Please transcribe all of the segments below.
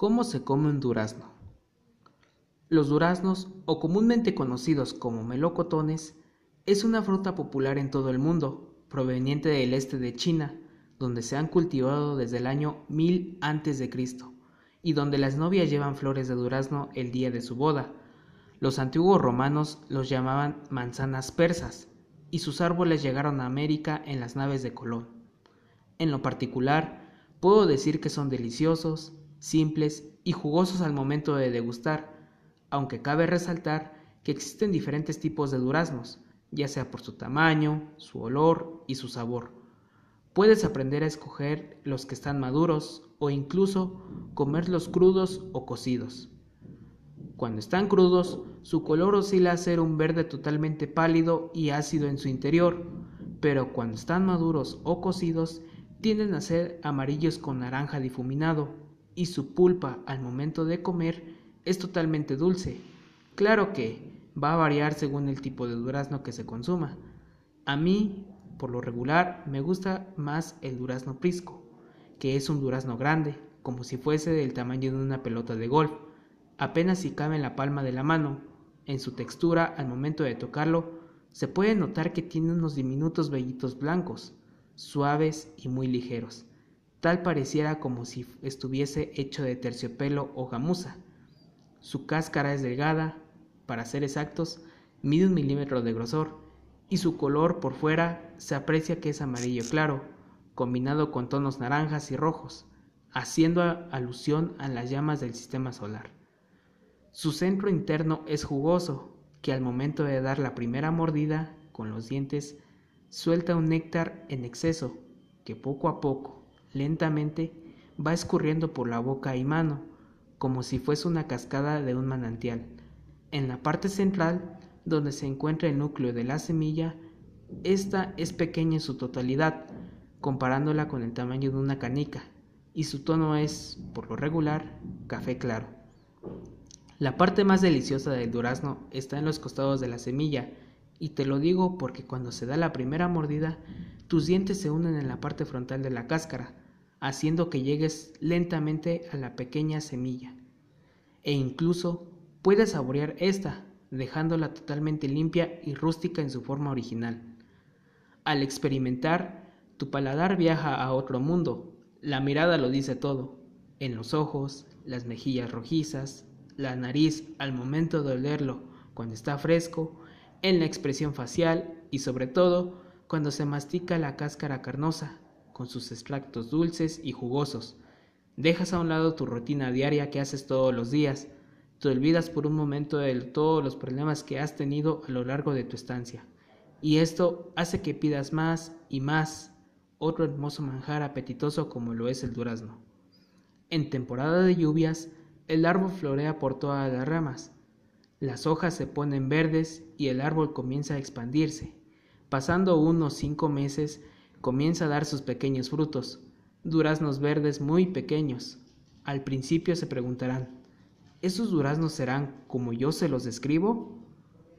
¿Cómo se come un durazno? Los duraznos, o comúnmente conocidos como melocotones, es una fruta popular en todo el mundo, proveniente del este de China, donde se han cultivado desde el año 1000 a.C., y donde las novias llevan flores de durazno el día de su boda. Los antiguos romanos los llamaban manzanas persas, y sus árboles llegaron a América en las naves de Colón. En lo particular, puedo decir que son deliciosos, simples y jugosos al momento de degustar, aunque cabe resaltar que existen diferentes tipos de duraznos, ya sea por su tamaño, su olor y su sabor. Puedes aprender a escoger los que están maduros o incluso comerlos crudos o cocidos. Cuando están crudos, su color oscila a ser un verde totalmente pálido y ácido en su interior, pero cuando están maduros o cocidos, tienden a ser amarillos con naranja difuminado y su pulpa al momento de comer es totalmente dulce. Claro que va a variar según el tipo de durazno que se consuma. A mí, por lo regular, me gusta más el durazno prisco, que es un durazno grande, como si fuese del tamaño de una pelota de golf, apenas si cabe en la palma de la mano. En su textura, al momento de tocarlo, se puede notar que tiene unos diminutos vellitos blancos, suaves y muy ligeros tal pareciera como si estuviese hecho de terciopelo o gamuza. Su cáscara es delgada, para ser exactos, mide un milímetro de grosor, y su color por fuera se aprecia que es amarillo claro, combinado con tonos naranjas y rojos, haciendo alusión a las llamas del sistema solar. Su centro interno es jugoso, que al momento de dar la primera mordida con los dientes suelta un néctar en exceso, que poco a poco, lentamente va escurriendo por la boca y mano, como si fuese una cascada de un manantial. En la parte central, donde se encuentra el núcleo de la semilla, esta es pequeña en su totalidad, comparándola con el tamaño de una canica, y su tono es, por lo regular, café claro. La parte más deliciosa del durazno está en los costados de la semilla, y te lo digo porque cuando se da la primera mordida, tus dientes se unen en la parte frontal de la cáscara, haciendo que llegues lentamente a la pequeña semilla. E incluso puedes saborear esta, dejándola totalmente limpia y rústica en su forma original. Al experimentar, tu paladar viaja a otro mundo. La mirada lo dice todo. En los ojos, las mejillas rojizas, la nariz al momento de olerlo cuando está fresco, en la expresión facial y sobre todo cuando se mastica la cáscara carnosa con sus extractos dulces y jugosos. Dejas a un lado tu rutina diaria que haces todos los días. Te olvidas por un momento de todos los problemas que has tenido a lo largo de tu estancia. Y esto hace que pidas más y más otro hermoso manjar apetitoso como lo es el durazno. En temporada de lluvias, el árbol florea por todas las ramas. Las hojas se ponen verdes y el árbol comienza a expandirse. Pasando unos cinco meses, comienza a dar sus pequeños frutos, duraznos verdes muy pequeños. Al principio se preguntarán, ¿esos duraznos serán como yo se los describo?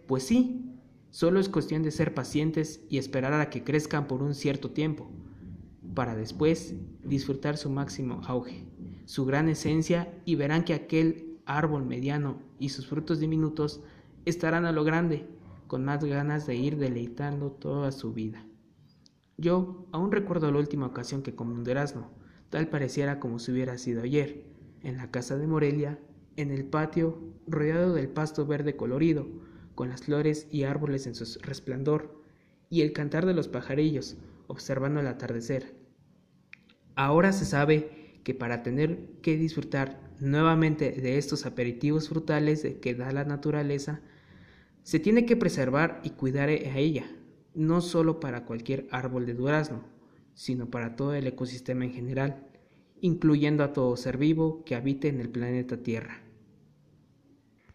Pues sí, solo es cuestión de ser pacientes y esperar a que crezcan por un cierto tiempo, para después disfrutar su máximo auge, su gran esencia y verán que aquel árbol mediano y sus frutos diminutos estarán a lo grande, con más ganas de ir deleitando toda su vida. Yo aún recuerdo la última ocasión que comí un durazno, tal pareciera como si hubiera sido ayer, en la casa de Morelia, en el patio, rodeado del pasto verde colorido, con las flores y árboles en su resplandor, y el cantar de los pajarillos, observando el atardecer. Ahora se sabe que para tener que disfrutar nuevamente de estos aperitivos frutales que da la naturaleza, se tiene que preservar y cuidar a ella, no solo para cualquier árbol de durazno, sino para todo el ecosistema en general, incluyendo a todo ser vivo que habite en el planeta Tierra.